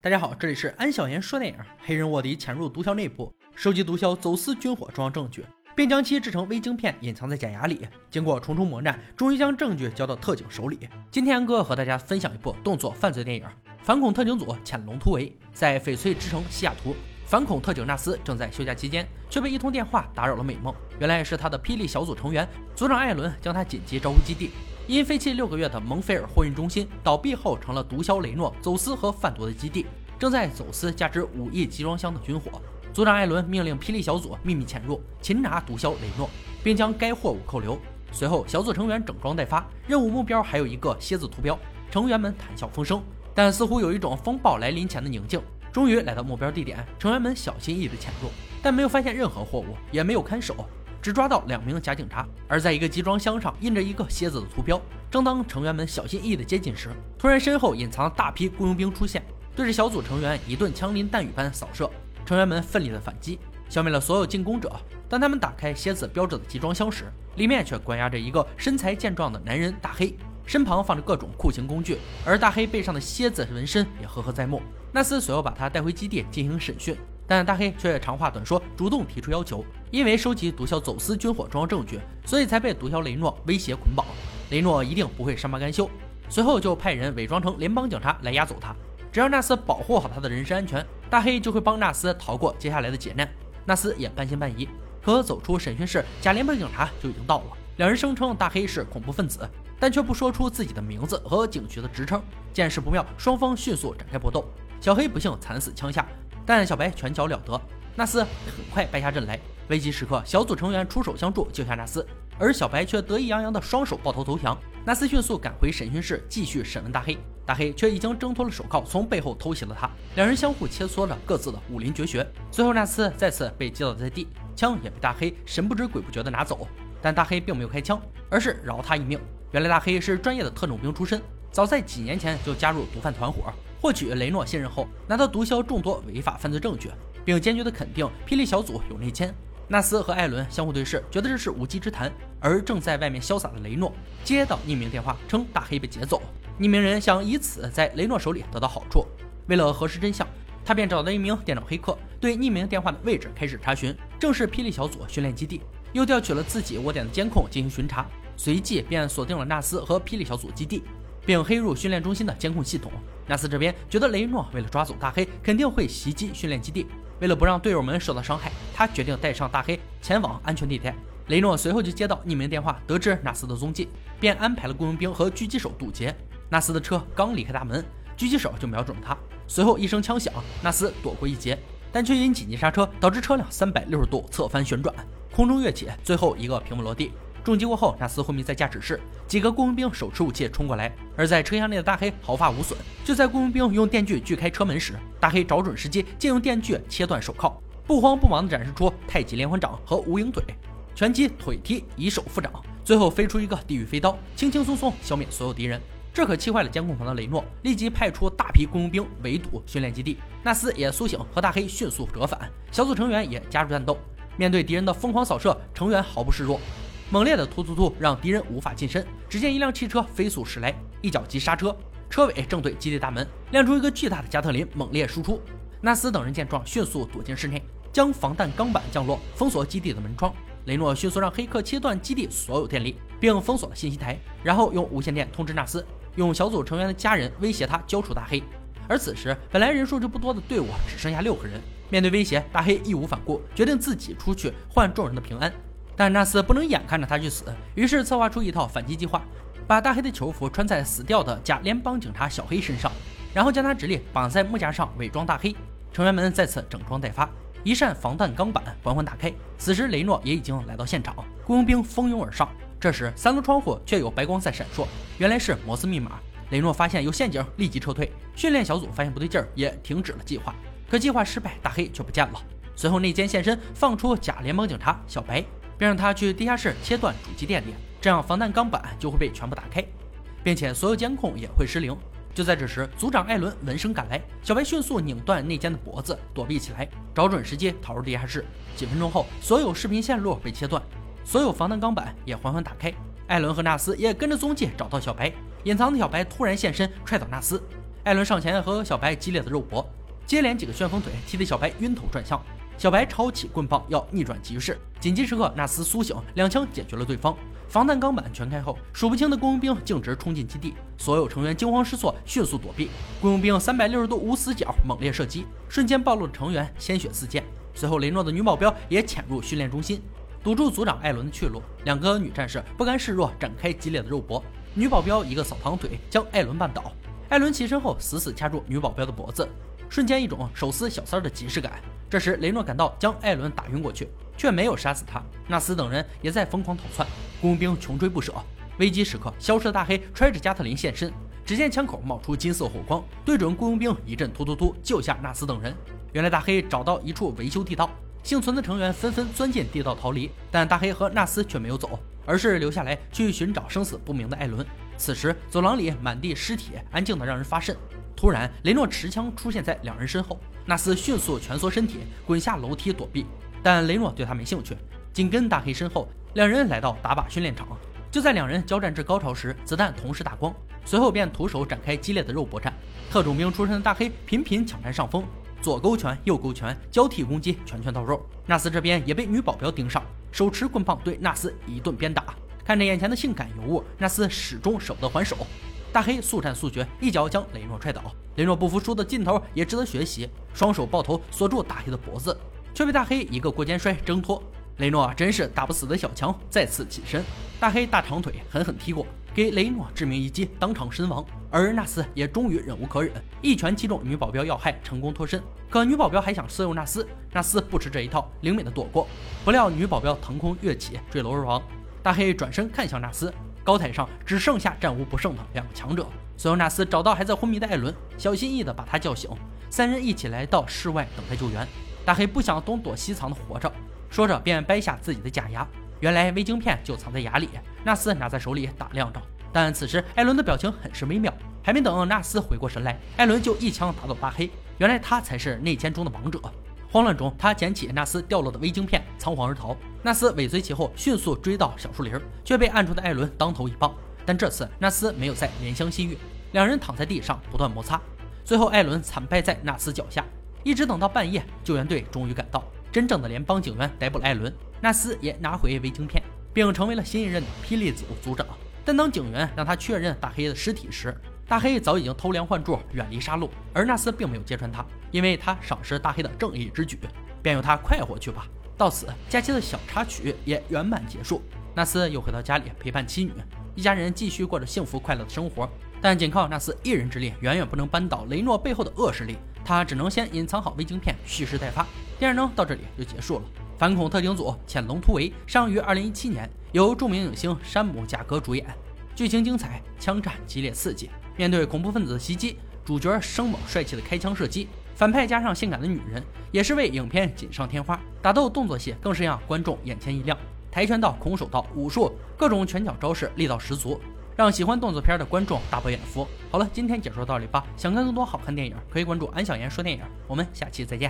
大家好，这里是安小言说电影。黑人卧底潜入毒枭内部，收集毒枭走私军火重要证据，并将其制成微晶片，隐藏在假牙里。经过重重磨难，终于将证据交到特警手里。今天安哥和大家分享一部动作犯罪电影《反恐特警组潜龙突围》。在翡翠之城西雅图，反恐特警纳斯正在休假期间，却被一通电话打扰了美梦。原来是他的霹雳小组成员组长艾伦将他紧急召回基地。因废弃六个月的蒙菲尔货运中心倒闭后，成了毒枭雷诺走私和贩毒的基地，正在走私价值五亿集装箱的军火。组长艾伦命令霹雳小组秘密潜入，擒拿毒枭雷诺，并将该货物扣留。随后，小组成员整装待发，任务目标还有一个蝎子图标。成员们谈笑风生，但似乎有一种风暴来临前的宁静。终于来到目标地点，成员们小心翼翼地潜入，但没有发现任何货物，也没有看守。只抓到两名假警察，而在一个集装箱上印着一个蝎子的图标。正当成员们小心翼翼地接近时，突然身后隐藏大批雇佣兵出现，对着小组成员一顿枪林弹雨般扫射。成员们奋力的反击，消灭了所有进攻者。当他们打开蝎子标志的集装箱时，里面却关押着一个身材健壮的男人大黑，身旁放着各种酷刑工具，而大黑背上的蝎子纹身也赫赫在目。纳斯随后把他带回基地进行审讯。但大黑却长话短说，主动提出要求。因为收集毒枭走私军火重要证据，所以才被毒枭雷诺威胁捆绑。雷诺一定不会善罢甘休，随后就派人伪装成联邦警察来押走他。只要纳斯保护好他的人身安全，大黑就会帮纳斯逃过接下来的劫难。纳斯也半信半疑。可走出审讯室，假联邦警察就已经到了。两人声称大黑是恐怖分子，但却不说出自己的名字和警局的职称。见势不妙，双方迅速展开搏斗。小黑不幸惨死枪下。但小白拳脚了得，纳斯很快败下阵来。危急时刻，小组成员出手相助，救下纳斯，而小白却得意洋洋的双手抱头投降。纳斯迅速赶回审讯室，继续审问大黑。大黑却已经挣脱了手铐，从背后偷袭了他。两人相互切磋着各自的武林绝学。最后，纳斯再次被击倒在地，枪也被大黑神不知鬼不觉地拿走。但大黑并没有开枪，而是饶他一命。原来大黑是专业的特种兵出身，早在几年前就加入毒贩团伙。获取雷诺信任后，拿到毒枭众多违法犯罪证据，并坚决的肯定霹雳小组有内奸。纳斯和艾伦相互对视，觉得这是无稽之谈。而正在外面潇洒的雷诺接到匿名电话，称大黑被劫走，匿名人想以此在雷诺手里得到好处。为了核实真相，他便找到一名电脑黑客，对匿名电话的位置开始查询，正是霹雳小组训练基地。又调取了自己窝点的监控进行巡查，随即便锁定了纳斯和霹雳小组基地。并黑入训练中心的监控系统。纳斯这边觉得雷诺为了抓走大黑，肯定会袭击训练基地。为了不让队友们受到伤害，他决定带上大黑前往安全地带。雷诺随后就接到匿名电话，得知纳斯的踪迹，便安排了雇佣兵和狙击手堵截。纳斯的车刚离开大门，狙击手就瞄准了他。随后一声枪响，纳斯躲过一劫，但却因紧急刹车导致车辆三百六十度侧翻旋转，空中跃起，最后一个平稳落地。重击过后，纳斯昏迷在驾驶室。几个雇佣兵手持武器冲过来，而在车厢内的大黑毫发无损。就在雇佣兵用电锯锯开车门时，大黑找准时机，借用电锯切断手铐，不慌不忙地展示出太极连环掌和无影腿，拳击、腿踢、以手附掌，最后飞出一个地狱飞刀，轻轻松松消灭所有敌人。这可气坏了监控旁的雷诺，立即派出大批雇佣兵围堵训练基地。纳斯也苏醒，和大黑迅速折返，小组成员也加入战斗。面对敌人的疯狂扫射，成员毫不示弱。猛烈的突突突让敌人无法近身。只见一辆汽车飞速驶来，一脚急刹车，车尾正对基地大门亮出一个巨大的加特林，猛烈输出。纳斯等人见状，迅速躲进室内，将防弹钢板降落，封锁基地的门窗。雷诺迅速让黑客切断基地所有电力，并封锁了信息台，然后用无线电通知纳斯，用小组成员的家人威胁他交出大黑。而此时，本来人数就不多的队伍只剩下六个人。面对威胁，大黑义无反顾，决定自己出去换众人的平安。但纳斯不能眼看着他去死，于是策划出一套反击计划，把大黑的囚服穿在死掉的假联邦警察小黑身上，然后将他直立绑在木架上，伪装大黑。成员们再次整装待发，一扇防弹钢板缓缓打开。此时雷诺也已经来到现场，雇佣兵蜂拥而上。这时三个窗户却有白光在闪烁，原来是摩斯密码。雷诺发现有陷阱，立即撤退。训练小组发现不对劲儿，也停止了计划。可计划失败，大黑却不见了。随后内奸现身，放出假联邦警察小白。并让他去地下室切断主机电力，这样防弹钢板就会被全部打开，并且所有监控也会失灵。就在这时，组长艾伦闻声赶来，小白迅速拧断内奸的脖子，躲避起来，找准时机逃入地下室。几分钟后，所有视频线路被切断，所有防弹钢板也缓缓打开。艾伦和纳斯也跟着踪迹找到小白，隐藏的小白突然现身，踹倒纳斯。艾伦上前和小白激烈的肉搏，接连几个旋风腿踢得小白晕头转向。小白抄起棍棒要逆转局势，紧急时刻纳斯苏醒，两枪解决了对方。防弹钢板全开后，数不清的雇佣兵径直冲进基地，所有成员惊慌失措，迅速躲避。雇佣兵三百六十度无死角猛烈射击，瞬间暴露了成员鲜血四溅。随后雷诺的女保镖也潜入训练中心，堵住组长艾伦的去路。两个女战士不甘示弱，展开激烈的肉搏。女保镖一个扫堂腿将艾伦绊倒，艾伦起身后死死掐住女保镖的脖子，瞬间一种手撕小三的即视感。这时雷诺赶到，将艾伦打晕过去。却没有杀死他，纳斯等人也在疯狂逃窜，雇佣兵穷追不舍。危机时刻，消失的大黑揣着加特林现身，只见枪口冒出金色火光，对准雇佣兵一阵突突突，救下纳斯等人。原来大黑找到一处维修地道，幸存的成员纷纷钻进地道逃离，但大黑和纳斯却没有走，而是留下来去寻找生死不明的艾伦。此时走廊里满地尸体，安静的让人发瘆。突然，雷诺持枪出现在两人身后，纳斯迅速蜷缩身体，滚下楼梯躲避。但雷诺对他没兴趣，紧跟大黑身后，两人来到打靶训练场。就在两人交战至高潮时，子弹同时打光，随后便徒手展开激烈的肉搏战。特种兵出身的大黑频频抢占上风，左勾拳、右勾拳交替攻击，拳拳到肉。纳斯这边也被女保镖盯上，手持棍棒对纳斯一顿鞭打。看着眼前的性感尤物，纳斯始终舍不得还手。大黑速战速决，一脚将雷诺踹倒。雷诺不服输的劲头也值得学习，双手抱头锁住大黑的脖子。却被大黑一个过肩摔挣脱，雷诺真是打不死的小强，再次起身，大黑大长腿狠狠踢过，给雷诺致命一击，当场身亡。而纳斯也终于忍无可忍，一拳击中女保镖要害，成功脱身。可女保镖还想色诱纳斯，纳斯不吃这一套，灵敏的躲过。不料女保镖腾空跃起，坠楼而亡。大黑转身看向纳斯，高台上只剩下战无不胜的两个强者。随后纳斯找到还在昏迷的艾伦，小心翼翼地把他叫醒，三人一起来到室外等待救援。大黑不想东躲西藏的活着，说着便掰下自己的假牙。原来微晶片就藏在牙里，纳斯拿在手里打量着。但此时艾伦的表情很是微妙，还没等纳斯回过神来，艾伦就一枪打倒大黑。原来他才是内奸中的王者。慌乱中，他捡起纳斯掉落的微晶片，仓皇而逃。纳斯尾随其后，迅速追到小树林，却被暗处的艾伦当头一棒。但这次纳斯没有再怜香惜玉，两人躺在地上不断摩擦，最后艾伦惨败在纳斯脚下。一直等到半夜，救援队终于赶到。真正的联邦警员逮捕了艾伦，纳斯也拿回微晶片，并成为了新一任的霹雳组组长。但当警员让他确认大黑的尸体时，大黑早已经偷梁换柱，远离杀戮。而纳斯并没有揭穿他，因为他赏识大黑的正义之举，便由他快活去吧。到此，假期的小插曲也圆满结束。纳斯又回到家里陪伴妻女，一家人继续过着幸福快乐的生活。但仅靠纳斯一人之力，远远不能扳倒雷诺背后的恶势力。他只能先隐藏好微晶片，蓄势待发。电影呢到这里就结束了。反恐特警组潜龙突围上于二零一七年，由著名影星山姆贾格主演，剧情精彩，枪战激烈刺激。面对恐怖分子的袭击，主角生猛帅气的开枪射击，反派加上性感的女人，也是为影片锦上添花。打斗动作戏更是让观众眼前一亮，跆拳道、空手道、武术，各种拳脚招式力道十足。让喜欢动作片的观众大饱眼福。好了，今天解说到这里吧。想看更多好看电影，可以关注安小言说电影。我们下期再见。